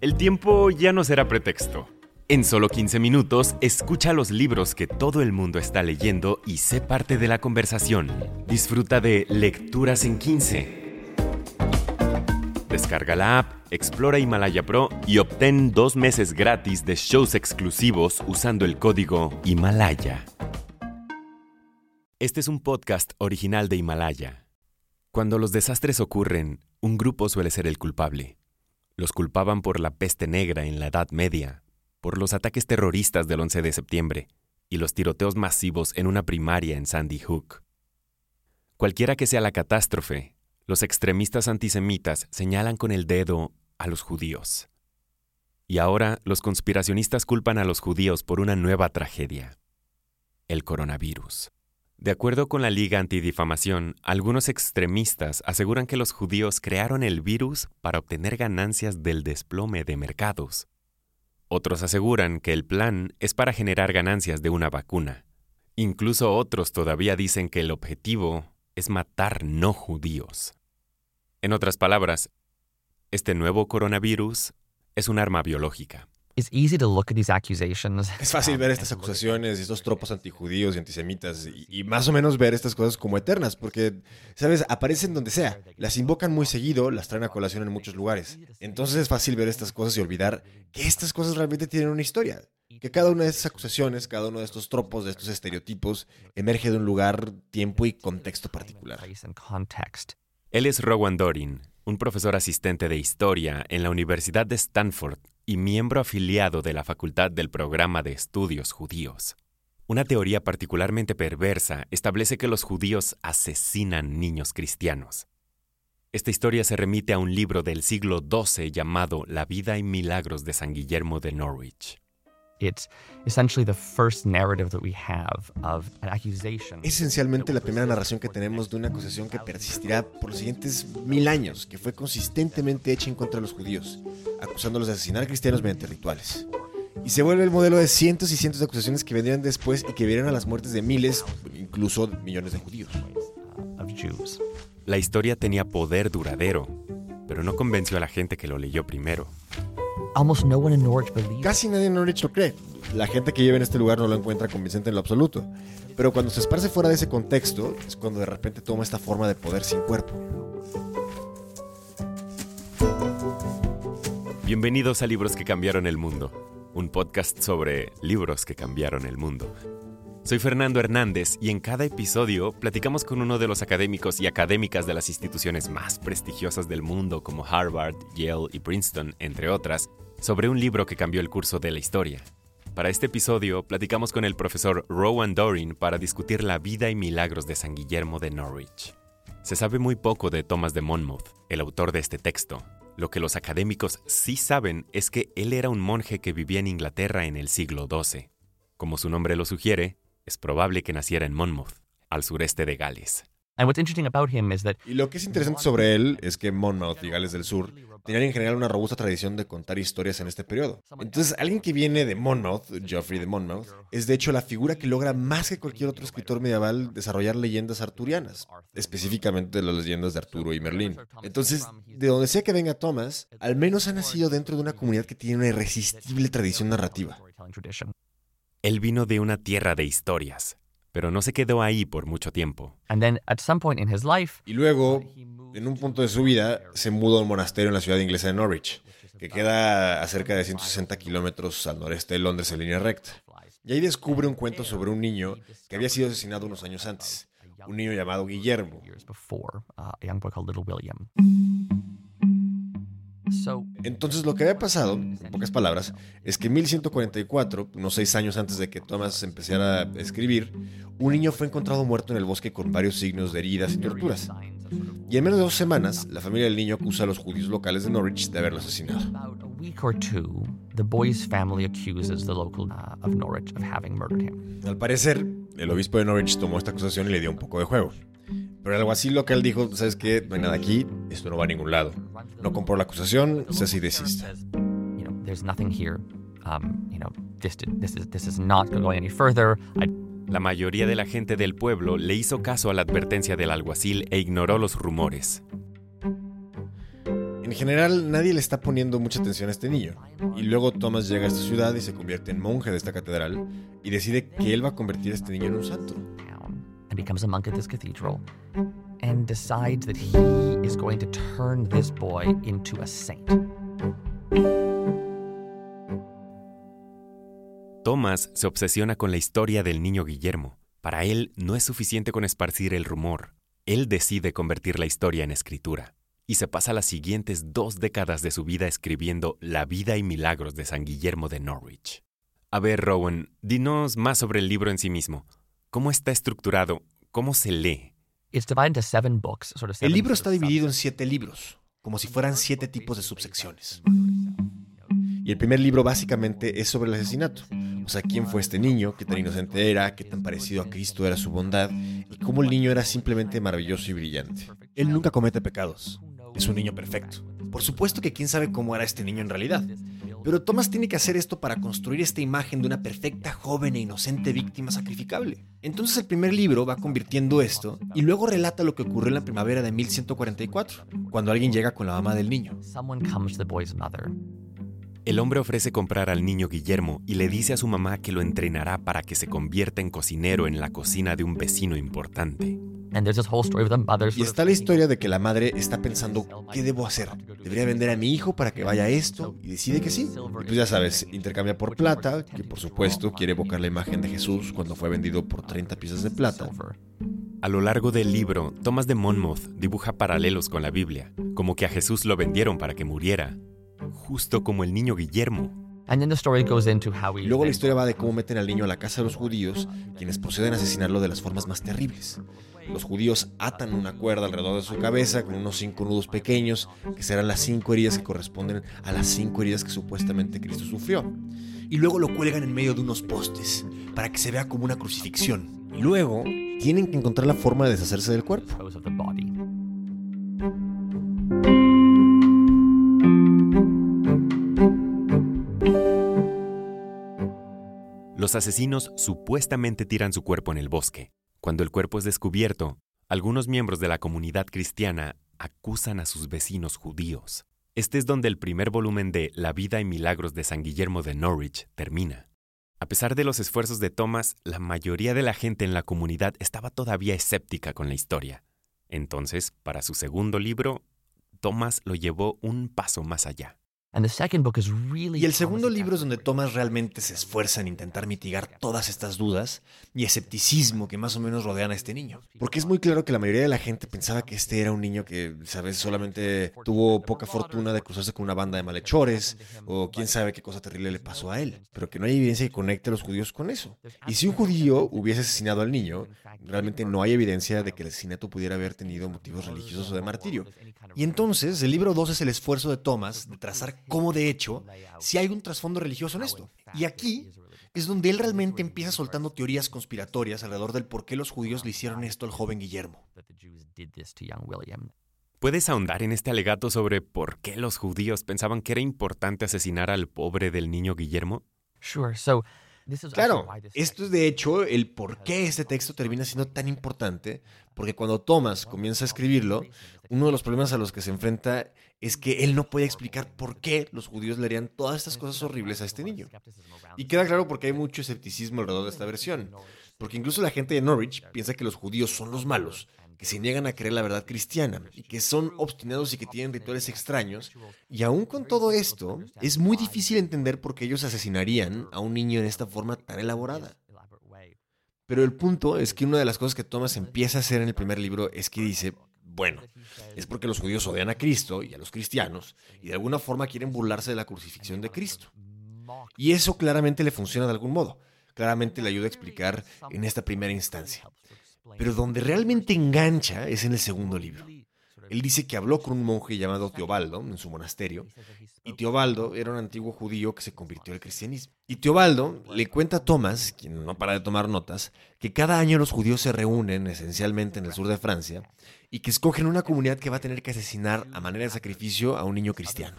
El tiempo ya no será pretexto. En solo 15 minutos, escucha los libros que todo el mundo está leyendo y sé parte de la conversación. Disfruta de Lecturas en 15. Descarga la app, explora Himalaya Pro y obtén dos meses gratis de shows exclusivos usando el código Himalaya. Este es un podcast original de Himalaya. Cuando los desastres ocurren, un grupo suele ser el culpable. Los culpaban por la peste negra en la Edad Media, por los ataques terroristas del 11 de septiembre y los tiroteos masivos en una primaria en Sandy Hook. Cualquiera que sea la catástrofe, los extremistas antisemitas señalan con el dedo a los judíos. Y ahora los conspiracionistas culpan a los judíos por una nueva tragedia, el coronavirus. De acuerdo con la Liga Antidifamación, algunos extremistas aseguran que los judíos crearon el virus para obtener ganancias del desplome de mercados. Otros aseguran que el plan es para generar ganancias de una vacuna. Incluso otros todavía dicen que el objetivo es matar no judíos. En otras palabras, este nuevo coronavirus es un arma biológica. Es fácil ver estas acusaciones y estos tropos antijudíos y antisemitas y, más o menos ver estas cosas como eternas, porque, ¿sabes? Aparecen donde sea, las invocan muy seguido, las traen a colación en muchos lugares. Entonces es fácil ver estas cosas y olvidar que estas cosas realmente tienen una historia, que cada una de estas acusaciones, cada uno de estos tropos, de estos estereotipos, emerge de un lugar, tiempo y contexto particular. Él es Rowan Dorin, un profesor asistente de historia en la Universidad de Stanford y miembro afiliado de la Facultad del Programa de Estudios Judíos. Una teoría particularmente perversa establece que los judíos asesinan niños cristianos. Esta historia se remite a un libro del siglo XII llamado La vida y milagros de San Guillermo de Norwich. It's essentially the first narrative that we have of an accusation. Esencialmente la primera narración que tenemos de una acusación que persistirá por los siguientes mil años, que fue consistentemente hecha en contra de los judíos, acusándolos de asesinar cristianos mediante rituales. Y se vuelve el modelo de cientos y cientos de acusaciones que vendrían después y que vieron a las muertes de miles, incluso millones de judíos. La historia tenía poder duradero, pero no convenció a la gente que lo leyó primero. Casi nadie en Norwich lo cree. La gente que vive en este lugar no lo encuentra convincente en lo absoluto. Pero cuando se esparce fuera de ese contexto, es cuando de repente toma esta forma de poder sin cuerpo. Bienvenidos a Libros que cambiaron el mundo, un podcast sobre libros que cambiaron el mundo. Soy Fernando Hernández y en cada episodio platicamos con uno de los académicos y académicas de las instituciones más prestigiosas del mundo como Harvard, Yale y Princeton, entre otras, sobre un libro que cambió el curso de la historia. Para este episodio platicamos con el profesor Rowan Dorin para discutir la vida y milagros de San Guillermo de Norwich. Se sabe muy poco de Thomas de Monmouth, el autor de este texto. Lo que los académicos sí saben es que él era un monje que vivía en Inglaterra en el siglo XII. Como su nombre lo sugiere, es probable que naciera en Monmouth, al sureste de Gales. Y lo que es interesante sobre él es que Monmouth y Gales del Sur tenían en general una robusta tradición de contar historias en este periodo. Entonces, alguien que viene de Monmouth, Geoffrey de Monmouth, es de hecho la figura que logra más que cualquier otro escritor medieval desarrollar leyendas arturianas, específicamente las leyendas de Arturo y Merlín. Entonces, de donde sea que venga Thomas, al menos ha nacido dentro de una comunidad que tiene una irresistible tradición narrativa. Él vino de una tierra de historias, pero no se quedó ahí por mucho tiempo. y luego, en un punto de su vida, se mudó a un monasterio en la ciudad inglesa de Norwich, que queda a cerca de 160 kilómetros al noreste de Londres en línea recta. Y ahí descubre un cuento sobre un niño que había sido asesinado unos años antes, un niño llamado Guillermo. Entonces lo que había pasado, en pocas palabras, es que en 1144, unos seis años antes de que Thomas empezara a escribir, un niño fue encontrado muerto en el bosque con varios signos de heridas y torturas. Y en menos de dos semanas, la familia del niño acusa a los judíos locales de Norwich de haberlo asesinado. Al parecer, el obispo de Norwich tomó esta acusación y le dio un poco de juego. Pero algo así local dijo, ¿sabes qué? No hay nada aquí, esto no va a ningún lado. No compró la acusación, se así desista. La mayoría de la gente del pueblo le hizo caso a la advertencia del alguacil e ignoró los rumores. En En general, nadie le está poniendo mucha atención a este niño. Y luego Thomas llega a esta ciudad y se convierte en monje de esta catedral y decide que él va a convertir a este niño en un santo. Becomes a monk at this cathedral and decides that he is going to turn this boy into a saint. Thomas se obsesiona con la historia del niño Guillermo. Para él no es suficiente con esparcir el rumor. Él decide convertir la historia en escritura y se pasa las siguientes dos décadas de su vida escribiendo La vida y milagros de San Guillermo de Norwich. A ver, Rowan, dinos más sobre el libro en sí mismo. ¿Cómo está estructurado? ¿Cómo se lee? El libro está dividido en siete libros, como si fueran siete tipos de subsecciones. Y el primer libro básicamente es sobre el asesinato. O sea, quién fue este niño, qué tan inocente era, qué tan parecido a Cristo era su bondad, y cómo el niño era simplemente maravilloso y brillante. Él nunca comete pecados, es un niño perfecto. Por supuesto que quién sabe cómo era este niño en realidad. Pero Thomas tiene que hacer esto para construir esta imagen de una perfecta, joven e inocente víctima sacrificable. Entonces el primer libro va convirtiendo esto y luego relata lo que ocurrió en la primavera de 1144, cuando alguien llega con la mamá del niño. El hombre ofrece comprar al niño Guillermo y le dice a su mamá que lo entrenará para que se convierta en cocinero en la cocina de un vecino importante. Y está la historia de que la madre está pensando, ¿qué debo hacer? ¿Debería vender a mi hijo para que vaya a esto? Y decide que sí. Y pues ya sabes, intercambia por plata, que por supuesto quiere evocar la imagen de Jesús cuando fue vendido por 30 piezas de plata. A lo largo del libro, Thomas de Monmouth dibuja paralelos con la Biblia, como que a Jesús lo vendieron para que muriera, justo como el niño Guillermo. Luego la historia va de cómo meten al niño a la casa de los judíos, quienes proceden a asesinarlo de las formas más terribles. Los judíos atan una cuerda alrededor de su cabeza con unos cinco nudos pequeños, que serán las cinco heridas que corresponden a las cinco heridas que supuestamente Cristo sufrió. Y luego lo cuelgan en medio de unos postes, para que se vea como una crucifixión. Y luego tienen que encontrar la forma de deshacerse del cuerpo. Los asesinos supuestamente tiran su cuerpo en el bosque. Cuando el cuerpo es descubierto, algunos miembros de la comunidad cristiana acusan a sus vecinos judíos. Este es donde el primer volumen de La vida y milagros de San Guillermo de Norwich termina. A pesar de los esfuerzos de Thomas, la mayoría de la gente en la comunidad estaba todavía escéptica con la historia. Entonces, para su segundo libro, Thomas lo llevó un paso más allá. Y el segundo libro es donde Thomas realmente se esfuerza en intentar mitigar todas estas dudas y escepticismo que más o menos rodean a este niño. Porque es muy claro que la mayoría de la gente pensaba que este era un niño que, sabes, solamente tuvo poca fortuna de cruzarse con una banda de malhechores o quién sabe qué cosa terrible le pasó a él. Pero que no hay evidencia que conecte a los judíos con eso. Y si un judío hubiese asesinado al niño, realmente no hay evidencia de que el asesinato pudiera haber tenido motivos religiosos o de martirio. Y entonces el libro 2 es el esfuerzo de Thomas de trazar cómo de hecho si hay un trasfondo religioso en esto. Y aquí es donde él realmente empieza soltando teorías conspiratorias alrededor del por qué los judíos le hicieron esto al joven Guillermo. ¿Puedes ahondar en este alegato sobre por qué los judíos pensaban que era importante asesinar al pobre del niño Guillermo? Claro, esto es de hecho el por qué este texto termina siendo tan importante, porque cuando Thomas comienza a escribirlo, uno de los problemas a los que se enfrenta es que él no puede explicar por qué los judíos le harían todas estas cosas horribles a este niño. Y queda claro porque hay mucho escepticismo alrededor de esta versión, porque incluso la gente de Norwich piensa que los judíos son los malos, que se niegan a creer la verdad cristiana y que son obstinados y que tienen rituales extraños. Y aún con todo esto, es muy difícil entender por qué ellos asesinarían a un niño en esta forma tan elaborada. Pero el punto es que una de las cosas que Thomas empieza a hacer en el primer libro es que dice, bueno, es porque los judíos odian a Cristo y a los cristianos y de alguna forma quieren burlarse de la crucifixión de Cristo. Y eso claramente le funciona de algún modo. Claramente le ayuda a explicar en esta primera instancia. Pero donde realmente engancha es en el segundo libro. Él dice que habló con un monje llamado Teobaldo en su monasterio, y Teobaldo era un antiguo judío que se convirtió al cristianismo. Y Teobaldo le cuenta a Tomás, quien no para de tomar notas, que cada año los judíos se reúnen esencialmente en el sur de Francia y que escogen una comunidad que va a tener que asesinar a manera de sacrificio a un niño cristiano.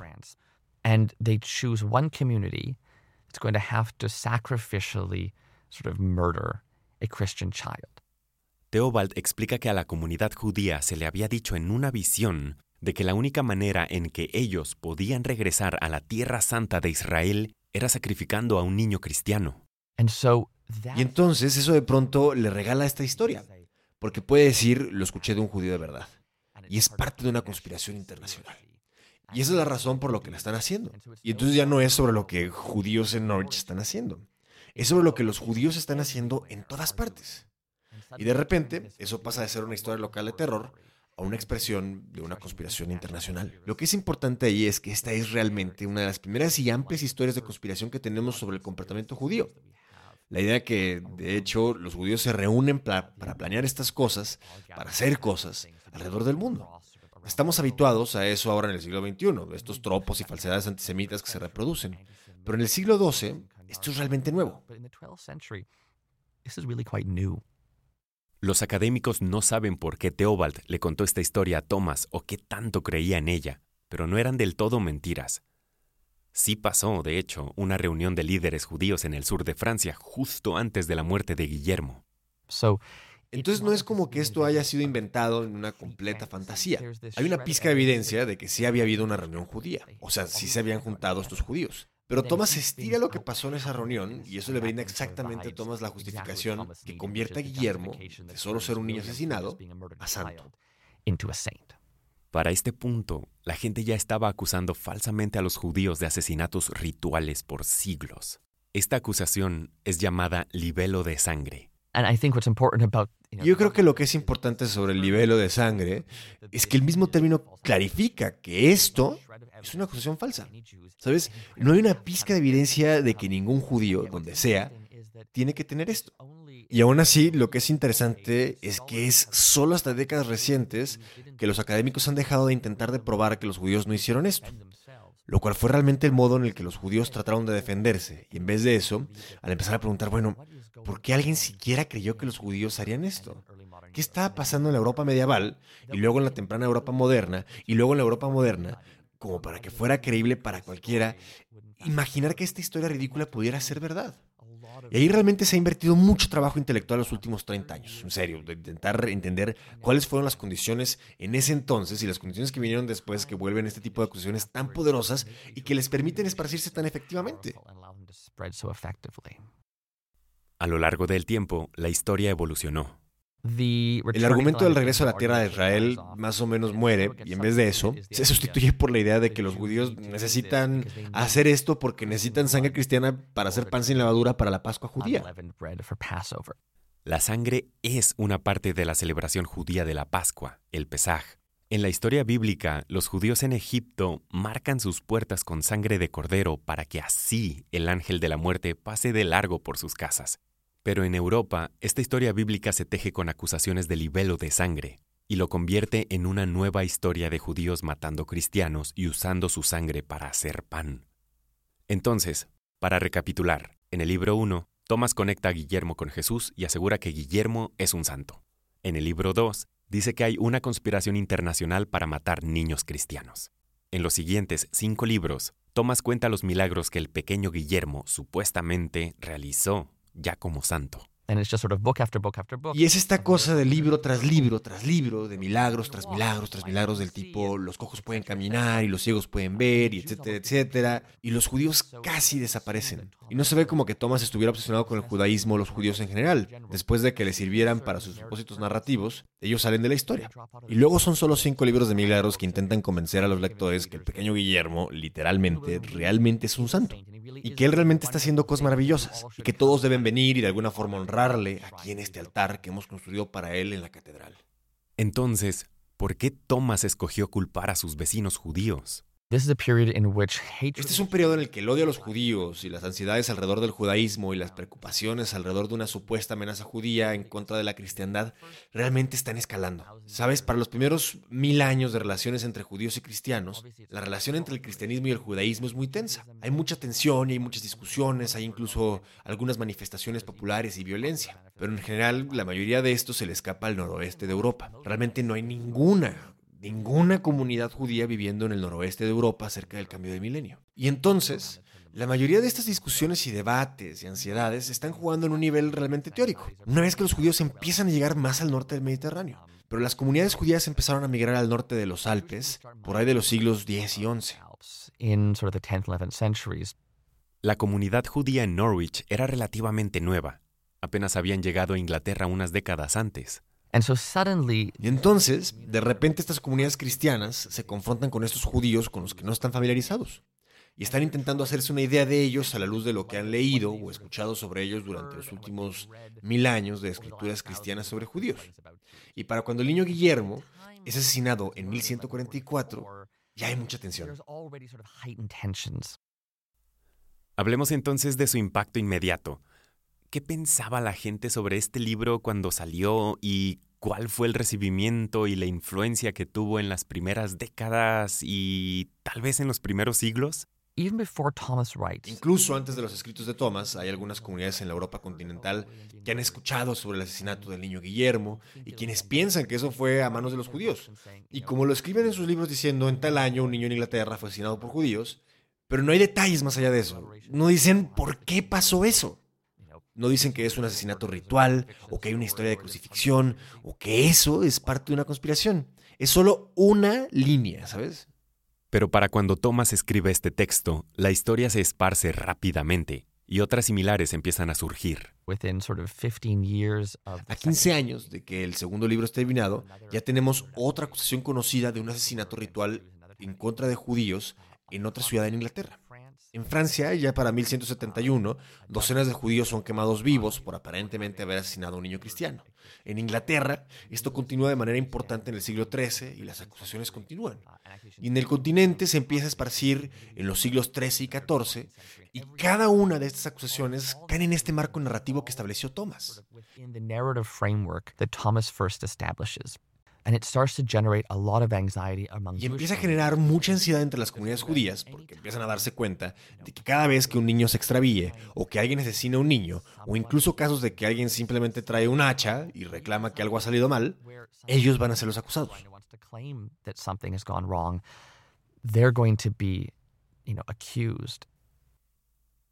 And they choose one community that's going to have to sacrificially sort of murder a Christian child. Theobald explica que a la comunidad judía se le había dicho en una visión de que la única manera en que ellos podían regresar a la tierra santa de Israel era sacrificando a un niño cristiano. Y entonces eso de pronto le regala esta historia, porque puede decir, lo escuché de un judío de verdad, y es parte de una conspiración internacional. Y esa es la razón por lo que la están haciendo. Y entonces ya no es sobre lo que judíos en Norwich están haciendo, es sobre lo que los judíos están haciendo en todas partes. Y de repente, eso pasa de ser una historia local de terror a una expresión de una conspiración internacional. Lo que es importante ahí es que esta es realmente una de las primeras y amplias historias de conspiración que tenemos sobre el comportamiento judío. La idea que, de hecho, los judíos se reúnen para planear estas cosas, para hacer cosas alrededor del mundo. Estamos habituados a eso ahora en el siglo XXI, estos tropos y falsedades antisemitas que se reproducen. Pero en el siglo XII, esto es realmente nuevo. Los académicos no saben por qué Theobald le contó esta historia a Thomas o qué tanto creía en ella, pero no eran del todo mentiras. Sí pasó, de hecho, una reunión de líderes judíos en el sur de Francia justo antes de la muerte de Guillermo. Entonces no es como que esto haya sido inventado en una completa fantasía. Hay una pizca de evidencia de que sí había habido una reunión judía. O sea, sí se habían juntado estos judíos. Pero Thomas estira lo que pasó en esa reunión y eso le brinda exactamente a Thomas la justificación que convierte a Guillermo, de solo ser un niño asesinado, a santo. Para este punto, la gente ya estaba acusando falsamente a los judíos de asesinatos rituales por siglos. Esta acusación es llamada libelo de sangre. Yo creo que lo que es importante sobre el libelo de sangre es que el mismo término clarifica que esto es una acusación falsa. ¿Sabes? No hay una pizca de evidencia de que ningún judío, donde sea, tiene que tener esto. Y aún así, lo que es interesante es que es solo hasta décadas recientes que los académicos han dejado de intentar de probar que los judíos no hicieron esto lo cual fue realmente el modo en el que los judíos trataron de defenderse. Y en vez de eso, al empezar a preguntar, bueno, ¿por qué alguien siquiera creyó que los judíos harían esto? ¿Qué estaba pasando en la Europa medieval y luego en la temprana Europa moderna y luego en la Europa moderna como para que fuera creíble para cualquiera imaginar que esta historia ridícula pudiera ser verdad? Y ahí realmente se ha invertido mucho trabajo intelectual en los últimos 30 años, en serio, de intentar entender cuáles fueron las condiciones en ese entonces y las condiciones que vinieron después que vuelven este tipo de acusaciones tan poderosas y que les permiten esparcirse tan efectivamente. A lo largo del tiempo, la historia evolucionó. El argumento del regreso a la tierra de Israel más o menos muere y en vez de eso se sustituye por la idea de que los judíos necesitan hacer esto porque necesitan sangre cristiana para hacer pan sin levadura para la Pascua judía. La sangre es una parte de la celebración judía de la Pascua, el Pesaj. En la historia bíblica, los judíos en Egipto marcan sus puertas con sangre de cordero para que así el ángel de la muerte pase de largo por sus casas. Pero en Europa, esta historia bíblica se teje con acusaciones de libelo de sangre y lo convierte en una nueva historia de judíos matando cristianos y usando su sangre para hacer pan. Entonces, para recapitular, en el libro 1, Tomás conecta a Guillermo con Jesús y asegura que Guillermo es un santo. En el libro 2, dice que hay una conspiración internacional para matar niños cristianos. En los siguientes cinco libros, Tomás cuenta los milagros que el pequeño Guillermo supuestamente realizó ya como santo. Y es esta cosa de libro tras libro tras libro, de milagros tras milagros tras milagros del tipo los cojos pueden caminar y los ciegos pueden ver y etcétera, etcétera. Y los judíos casi desaparecen. Y no se ve como que Thomas estuviera obsesionado con el judaísmo o los judíos en general. Después de que le sirvieran para sus propósitos narrativos, ellos salen de la historia. Y luego son solo cinco libros de milagros que intentan convencer a los lectores que el pequeño Guillermo literalmente, realmente es un santo. Y que él realmente está haciendo cosas maravillosas. Y que todos deben venir y de alguna forma honrarle aquí en este altar que hemos construido para él en la catedral. Entonces, ¿por qué Thomas escogió culpar a sus vecinos judíos? Este es un periodo en el que el odio a los judíos y las ansiedades alrededor del judaísmo y las preocupaciones alrededor de una supuesta amenaza judía en contra de la cristiandad realmente están escalando. Sabes, para los primeros mil años de relaciones entre judíos y cristianos, la relación entre el cristianismo y el judaísmo es muy tensa. Hay mucha tensión y hay muchas discusiones, hay incluso algunas manifestaciones populares y violencia. Pero en general, la mayoría de esto se le escapa al noroeste de Europa. Realmente no hay ninguna ninguna comunidad judía viviendo en el noroeste de Europa cerca del cambio de milenio. Y entonces, la mayoría de estas discusiones y debates y ansiedades están jugando en un nivel realmente teórico. Una vez que los judíos empiezan a llegar más al norte del Mediterráneo. pero las comunidades judías empezaron a migrar al norte de los Alpes por ahí de los siglos X y XI. La comunidad judía en Norwich era relativamente nueva. Apenas habían llegado a Inglaterra unas décadas antes. Y entonces, de repente estas comunidades cristianas se confrontan con estos judíos con los que no están familiarizados y están intentando hacerse una idea de ellos a la luz de lo que han leído o escuchado sobre ellos durante los últimos mil años de escrituras cristianas sobre judíos. Y para cuando el niño Guillermo es asesinado en 1144, ya hay mucha tensión. Hablemos entonces de su impacto inmediato. ¿Qué pensaba la gente sobre este libro cuando salió y cuál fue el recibimiento y la influencia que tuvo en las primeras décadas y tal vez en los primeros siglos? Incluso antes de los escritos de Thomas, hay algunas comunidades en la Europa continental que han escuchado sobre el asesinato del niño Guillermo y quienes piensan que eso fue a manos de los judíos. Y como lo escriben en sus libros diciendo, en tal año un niño en Inglaterra fue asesinado por judíos, pero no hay detalles más allá de eso. No dicen por qué pasó eso. No dicen que es un asesinato ritual o que hay una historia de crucifixión o que eso es parte de una conspiración. Es solo una línea, ¿sabes? Pero para cuando Thomas escribe este texto, la historia se esparce rápidamente y otras similares empiezan a surgir. A 15 años de que el segundo libro esté terminado, ya tenemos otra acusación conocida de un asesinato ritual en contra de judíos en otra ciudad en Inglaterra. En Francia, ya para 1171, docenas de judíos son quemados vivos por aparentemente haber asesinado a un niño cristiano. En Inglaterra, esto continúa de manera importante en el siglo XIII y las acusaciones continúan. Y en el continente se empieza a esparcir en los siglos XIII y XIV, y cada una de estas acusaciones cae en este marco narrativo que estableció Thomas. Y empieza a generar mucha ansiedad entre las comunidades judías porque empiezan a darse cuenta de que cada vez que un niño se extravíe o que alguien asesina a un niño o incluso casos de que alguien simplemente trae un hacha y reclama que algo ha salido mal, ellos van a ser los acusados.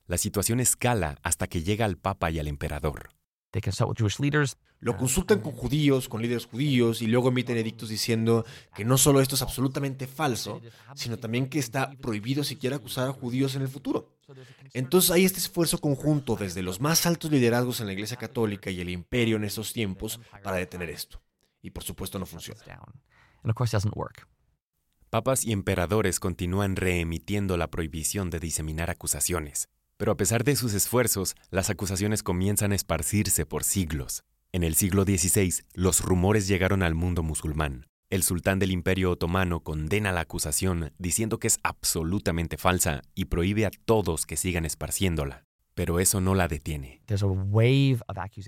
La situación escala hasta que llega al Papa y al emperador. Lo consultan con judíos, con líderes judíos, y luego emiten edictos diciendo que no solo esto es absolutamente falso, sino también que está prohibido siquiera acusar a judíos en el futuro. Entonces hay este esfuerzo conjunto desde los más altos liderazgos en la Iglesia Católica y el imperio en estos tiempos para detener esto. Y por supuesto no funciona. Papas y emperadores continúan reemitiendo la prohibición de diseminar acusaciones. Pero a pesar de sus esfuerzos, las acusaciones comienzan a esparcirse por siglos. En el siglo XVI, los rumores llegaron al mundo musulmán. El sultán del Imperio Otomano condena la acusación diciendo que es absolutamente falsa y prohíbe a todos que sigan esparciéndola. Pero eso no la detiene.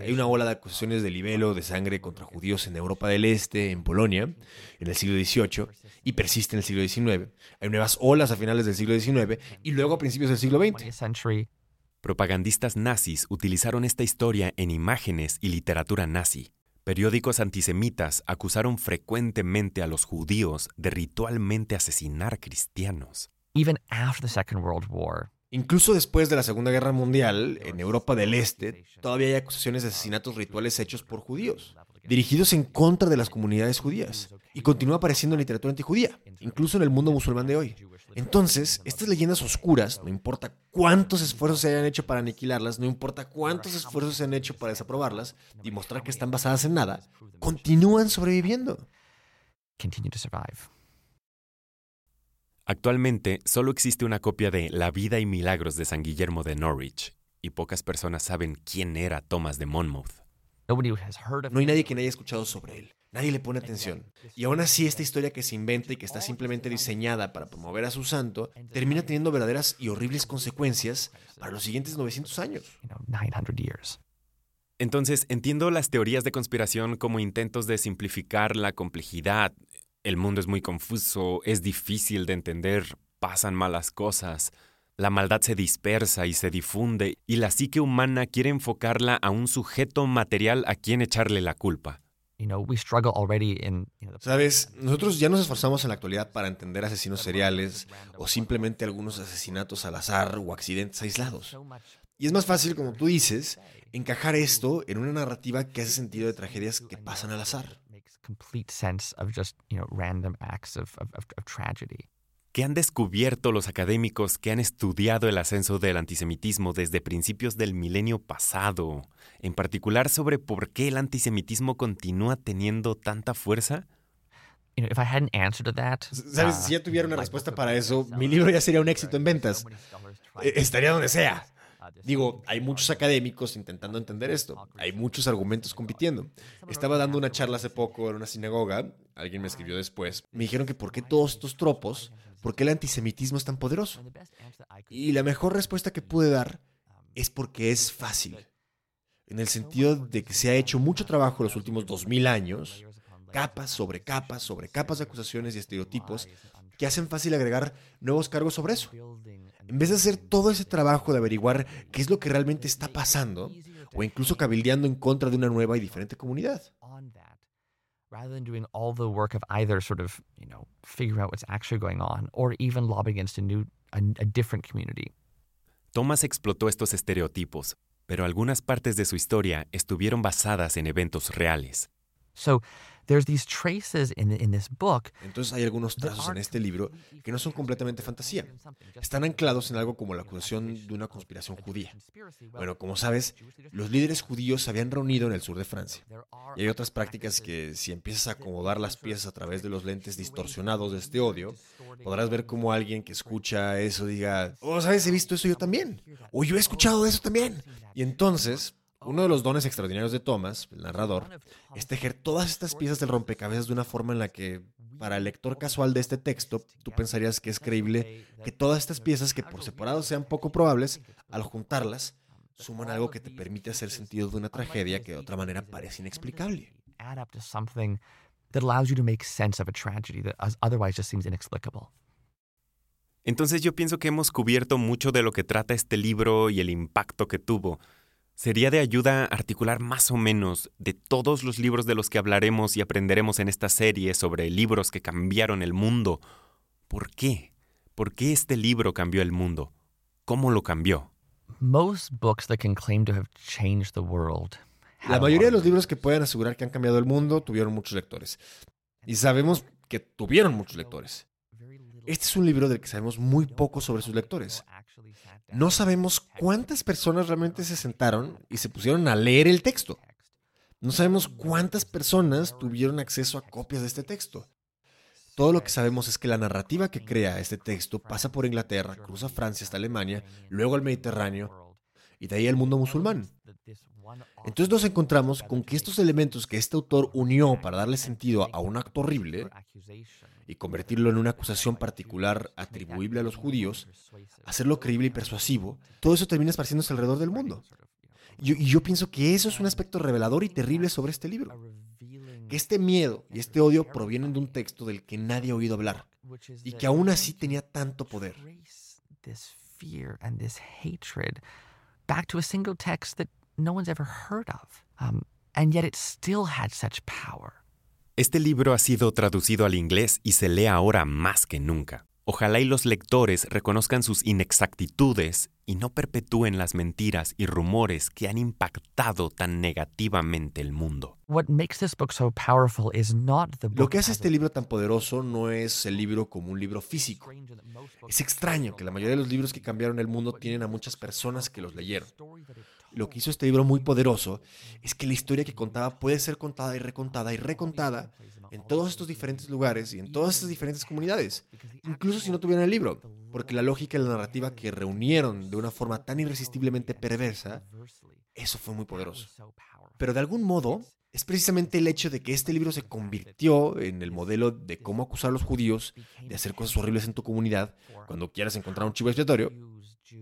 Hay una ola de acusaciones de libelo de sangre contra judíos en Europa del Este, en Polonia, en el siglo XVIII, y persiste en el siglo XIX. Hay nuevas olas a finales del siglo XIX y luego a principios del siglo XX. Propagandistas nazis utilizaron esta historia en imágenes y literatura nazi. Periódicos antisemitas acusaron frecuentemente a los judíos de ritualmente asesinar cristianos. Incluso después de la Segunda Guerra Mundial, en Europa del Este, todavía hay acusaciones de asesinatos rituales hechos por judíos dirigidos en contra de las comunidades judías, y continúa apareciendo en literatura antijudía, incluso en el mundo musulmán de hoy. Entonces, estas leyendas oscuras, no importa cuántos esfuerzos se hayan hecho para aniquilarlas, no importa cuántos esfuerzos se han hecho para desaprobarlas y mostrar que están basadas en nada, continúan sobreviviendo. Actualmente solo existe una copia de La vida y milagros de San Guillermo de Norwich, y pocas personas saben quién era Thomas de Monmouth. No hay nadie que haya escuchado sobre él. Nadie le pone atención. Y aún así, esta historia que se inventa y que está simplemente diseñada para promover a su santo, termina teniendo verdaderas y horribles consecuencias para los siguientes 900 años. Entonces, entiendo las teorías de conspiración como intentos de simplificar la complejidad. El mundo es muy confuso, es difícil de entender, pasan malas cosas. La maldad se dispersa y se difunde y la psique humana quiere enfocarla a un sujeto material a quien echarle la culpa. Sabes, nosotros ya nos esforzamos en la actualidad para entender asesinos seriales o simplemente algunos asesinatos al azar o accidentes aislados. Y es más fácil, como tú dices, encajar esto en una narrativa que hace sentido de tragedias que pasan al azar. Complete sense of just, you know, random acts of, of, of tragedy. ¿Qué han descubierto los académicos que han estudiado el ascenso del antisemitismo desde principios del milenio pasado? En particular sobre por qué el antisemitismo continúa teniendo tanta fuerza. ¿Sabes? Si ya tuviera una respuesta para eso, mi libro ya sería un éxito en ventas. E, estaría donde sea. Digo, hay muchos académicos intentando entender esto. Hay muchos argumentos compitiendo. Estaba dando una charla hace poco en una sinagoga. Alguien me escribió después. Me dijeron que por qué todos estos tropos, por qué el antisemitismo es tan poderoso. Y la mejor respuesta que pude dar es porque es fácil. En el sentido de que se ha hecho mucho trabajo en los últimos 2000 años, capas sobre capas sobre capas de acusaciones y estereotipos que hacen fácil agregar nuevos cargos sobre eso. En vez de hacer todo ese trabajo de averiguar qué es lo que realmente está pasando, o incluso cabildeando en contra de una nueva y diferente comunidad. rather than doing all the work of either sort of, you know, figuring out what's actually going on or even lobbying against a new, a, a different community. Thomas explotó estos estereotipos, pero algunas partes de su historia estuvieron basadas en eventos reales. So there's these traces in, in this book. Entonces hay algunos trazos en este libro que no son completamente fantasía. Están anclados en algo como la acusación de una conspiración judía. Bueno, como sabes, los líderes judíos se habían reunido en el sur de Francia. Y hay otras prácticas que si empiezas a acomodar las piezas a través de los lentes distorsionados de este odio, podrás ver como alguien que escucha eso diga, oh, sabes, he visto eso yo también. O yo he escuchado eso también. Y entonces uno de los dones extraordinarios de Thomas, el narrador, es tejer todas estas piezas del rompecabezas de una forma en la que, para el lector casual de este texto, tú pensarías que es creíble que todas estas piezas, que por separado sean poco probables, al juntarlas, suman algo que te permite hacer sentido de una tragedia que de otra manera parece inexplicable. Entonces yo pienso que hemos cubierto mucho de lo que trata este libro y el impacto que tuvo. Sería de ayuda articular más o menos de todos los libros de los que hablaremos y aprenderemos en esta serie sobre libros que cambiaron el mundo. ¿Por qué? ¿Por qué este libro cambió el mundo? ¿Cómo lo cambió? La mayoría de los libros que pueden asegurar que han cambiado el mundo tuvieron muchos lectores. Y sabemos que tuvieron muchos lectores. Este es un libro del que sabemos muy poco sobre sus lectores. No sabemos cuántas personas realmente se sentaron y se pusieron a leer el texto. No sabemos cuántas personas tuvieron acceso a copias de este texto. Todo lo que sabemos es que la narrativa que crea este texto pasa por Inglaterra, cruza Francia hasta Alemania, luego al Mediterráneo y de ahí al mundo musulmán. Entonces nos encontramos con que estos elementos que este autor unió para darle sentido a un acto horrible y convertirlo en una acusación particular atribuible a los judíos, hacerlo creíble y persuasivo, todo eso termina esparciéndose alrededor del mundo. Y yo, pienso que eso es un aspecto revelador y terrible sobre este libro. Que este miedo y este odio provienen de un texto del que nadie ha oído hablar y que aún así tenía tanto poder. and yet it still had such power. Este libro ha sido traducido al inglés y se lee ahora más que nunca. Ojalá y los lectores reconozcan sus inexactitudes y no perpetúen las mentiras y rumores que han impactado tan negativamente el mundo. Lo que hace este libro tan poderoso no es el libro como un libro físico. Es extraño que la mayoría de los libros que cambiaron el mundo tienen a muchas personas que los leyeron. Lo que hizo este libro muy poderoso es que la historia que contaba puede ser contada y recontada y recontada en todos estos diferentes lugares y en todas estas diferentes comunidades, incluso si no tuvieran el libro, porque la lógica y la narrativa que reunieron de una forma tan irresistiblemente perversa, eso fue muy poderoso. Pero de algún modo, es precisamente el hecho de que este libro se convirtió en el modelo de cómo acusar a los judíos de hacer cosas horribles en tu comunidad cuando quieras encontrar un chivo expiatorio.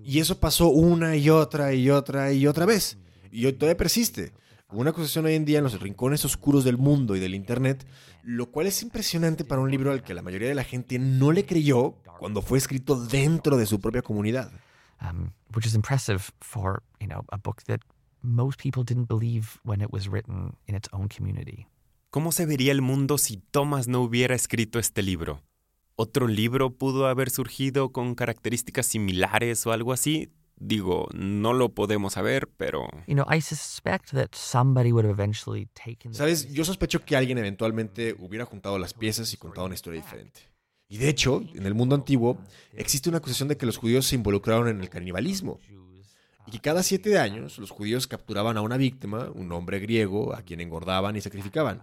Y eso pasó una y otra y otra y otra vez. Y todavía persiste. Una acusación hoy en día en los rincones oscuros del mundo y del Internet, lo cual es impresionante para un libro al que la mayoría de la gente no le creyó cuando fue escrito dentro de su propia comunidad. Um, which is impressive for, you know, a book that most people didn't believe when it was written in its own community. ¿Cómo se vería el mundo si Thomas no hubiera escrito este libro? ¿Otro libro pudo haber surgido con características similares o algo así? Digo, no lo podemos saber, pero... Sabes, yo sospecho que alguien eventualmente hubiera juntado las piezas y contado una historia diferente. Y de hecho, en el mundo antiguo existe una acusación de que los judíos se involucraron en el canibalismo y que cada siete años los judíos capturaban a una víctima, un hombre griego, a quien engordaban y sacrificaban.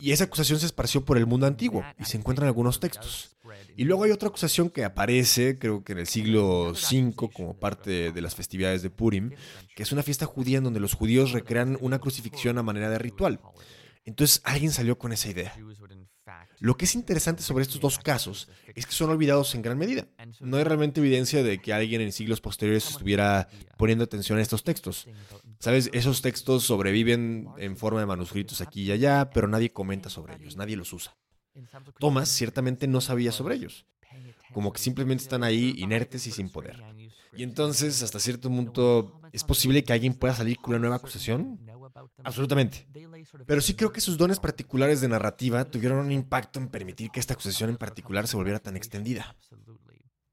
Y esa acusación se esparció por el mundo antiguo y se encuentra en algunos textos. Y luego hay otra acusación que aparece, creo que en el siglo V, como parte de las festividades de Purim, que es una fiesta judía en donde los judíos recrean una crucifixión a manera de ritual. Entonces alguien salió con esa idea. Lo que es interesante sobre estos dos casos es que son olvidados en gran medida. No hay realmente evidencia de que alguien en siglos posteriores estuviera poniendo atención a estos textos. Sabes, esos textos sobreviven en forma de manuscritos aquí y allá, pero nadie comenta sobre ellos, nadie los usa. Thomas ciertamente no sabía sobre ellos, como que simplemente están ahí inertes y sin poder. Y entonces, hasta cierto punto, ¿es posible que alguien pueda salir con una nueva acusación? Absolutamente. Pero sí creo que sus dones particulares de narrativa tuvieron un impacto en permitir que esta acusación en particular se volviera tan extendida.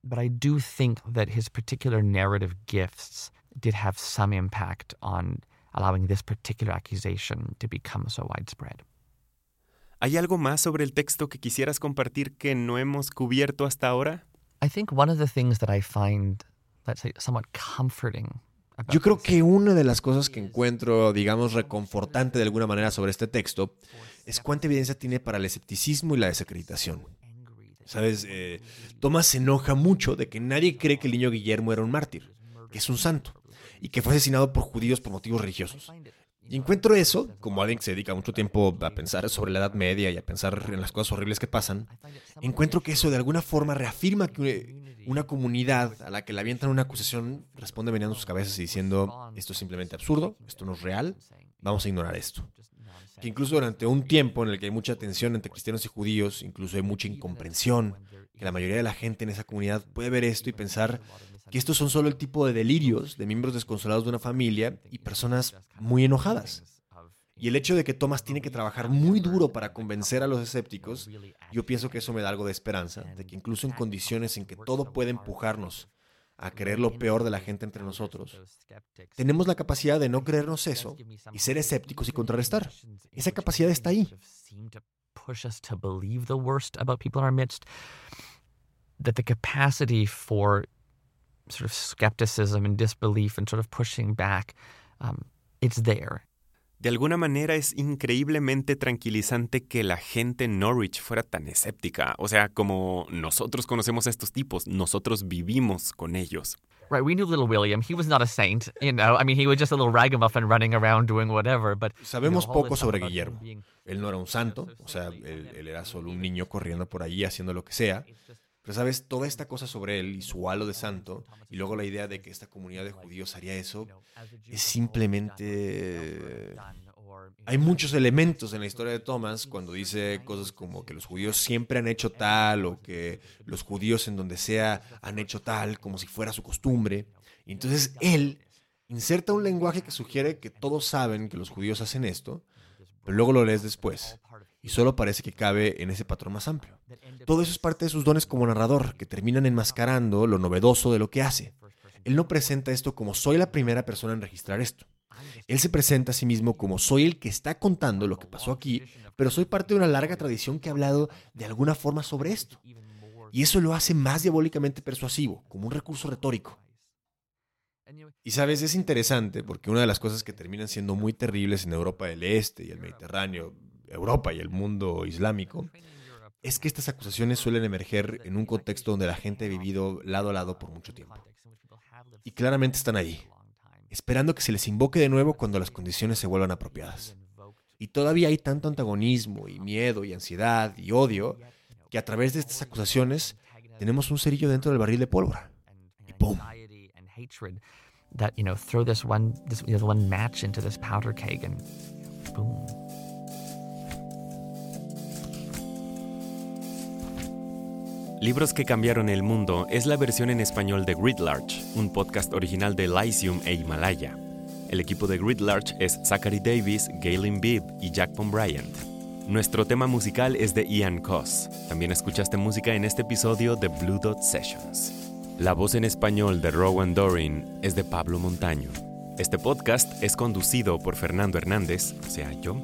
But I do think that his particular narrative gifts did have some impact on allowing this particular accusation to become so widespread. ¿Hay algo más sobre el texto que quisieras compartir que no hemos cubierto hasta ahora? I think one of the things that I find, let's say, somewhat comforting yo creo que una de las cosas que encuentro, digamos, reconfortante de alguna manera sobre este texto es cuánta evidencia tiene para el escepticismo y la desacreditación. Sabes, eh, Tomás se enoja mucho de que nadie cree que el niño Guillermo era un mártir, que es un santo, y que fue asesinado por judíos por motivos religiosos. Y encuentro eso, como alguien que se dedica mucho tiempo a pensar sobre la Edad Media y a pensar en las cosas horribles que pasan, encuentro que eso de alguna forma reafirma que una comunidad a la que le avientan una acusación responde veniendo sus cabezas y diciendo, esto es simplemente absurdo, esto no es real, vamos a ignorar esto. Que incluso durante un tiempo en el que hay mucha tensión entre cristianos y judíos, incluso hay mucha incomprensión, que la mayoría de la gente en esa comunidad puede ver esto y pensar que estos son solo el tipo de delirios de miembros desconsolados de una familia y personas muy enojadas. Y el hecho de que Thomas tiene que trabajar muy duro para convencer a los escépticos, yo pienso que eso me da algo de esperanza, de que incluso en condiciones en que todo puede empujarnos a creer lo peor de la gente entre nosotros, tenemos la capacidad de no creernos eso y ser escépticos y contrarrestar. Esa capacidad está ahí. Sort of skepticism and disbelief and sort of pushing back, um, it's there. De alguna manera es increíblemente tranquilizante que la gente en Norwich fuera tan escéptica. O sea, como nosotros conocemos a estos tipos, nosotros vivimos con ellos. Right, we knew little William. He was not a saint, you know. I mean, he was just a little ragamuffin running around doing whatever, but Sabemos poco sobre Guillermo. Él no era un santo, o sea, él, él era solo un niño corriendo por allí haciendo lo que sea. Pero sabes, toda esta cosa sobre él y su halo de santo, y luego la idea de que esta comunidad de judíos haría eso, es simplemente... Hay muchos elementos en la historia de Thomas cuando dice cosas como que los judíos siempre han hecho tal o que los judíos en donde sea han hecho tal como si fuera su costumbre. Y entonces él inserta un lenguaje que sugiere que todos saben que los judíos hacen esto, pero luego lo lees después y solo parece que cabe en ese patrón más amplio. Todo eso es parte de sus dones como narrador, que terminan enmascarando lo novedoso de lo que hace. Él no presenta esto como soy la primera persona en registrar esto. Él se presenta a sí mismo como soy el que está contando lo que pasó aquí, pero soy parte de una larga tradición que ha hablado de alguna forma sobre esto. Y eso lo hace más diabólicamente persuasivo, como un recurso retórico. Y sabes, es interesante porque una de las cosas que terminan siendo muy terribles en Europa del Este y el Mediterráneo, Europa y el mundo islámico, es que estas acusaciones suelen emerger en un contexto donde la gente ha vivido lado a lado por mucho tiempo. Y claramente están ahí, esperando que se les invoque de nuevo cuando las condiciones se vuelvan apropiadas. Y todavía hay tanto antagonismo y miedo y ansiedad y odio que a través de estas acusaciones tenemos un cerillo dentro del barril de pólvora. Y ¡pum! Libros que cambiaron el mundo es la versión en español de Grid Large, un podcast original de Lyceum e Himalaya. El equipo de Grid Large es Zachary Davis, Galen Bibb y Jack Bryant. Nuestro tema musical es de Ian Koss. También escuchaste música en este episodio de Blue Dot Sessions. La voz en español de Rowan Dorin es de Pablo Montaño. Este podcast es conducido por Fernando Hernández, o sea, yo,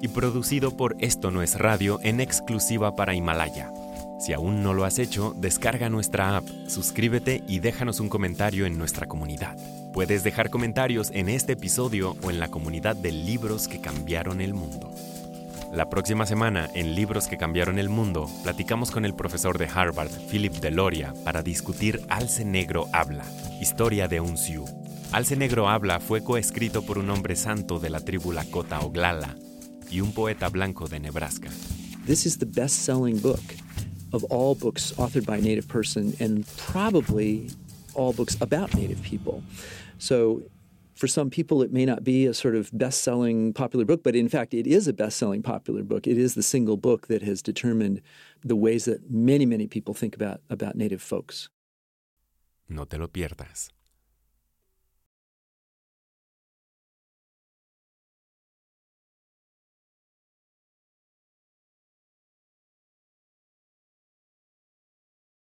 y producido por Esto No es Radio en exclusiva para Himalaya. Si aún no lo has hecho, descarga nuestra app, suscríbete y déjanos un comentario en nuestra comunidad. Puedes dejar comentarios en este episodio o en la comunidad de libros que cambiaron el mundo. La próxima semana, en Libros que cambiaron el mundo, platicamos con el profesor de Harvard, Philip Deloria, para discutir Alce Negro Habla, historia de un Sioux. Alce Negro Habla fue coescrito por un hombre santo de la tribu Lakota Oglala y un poeta blanco de Nebraska. This is the best-selling book of all books authored by a Native person and probably all books about Native people. So for some people, it may not be a sort of best selling popular book, but in fact, it is a best selling popular book. It is the single book that has determined the ways that many, many people think about, about Native folks. No te lo pierdas.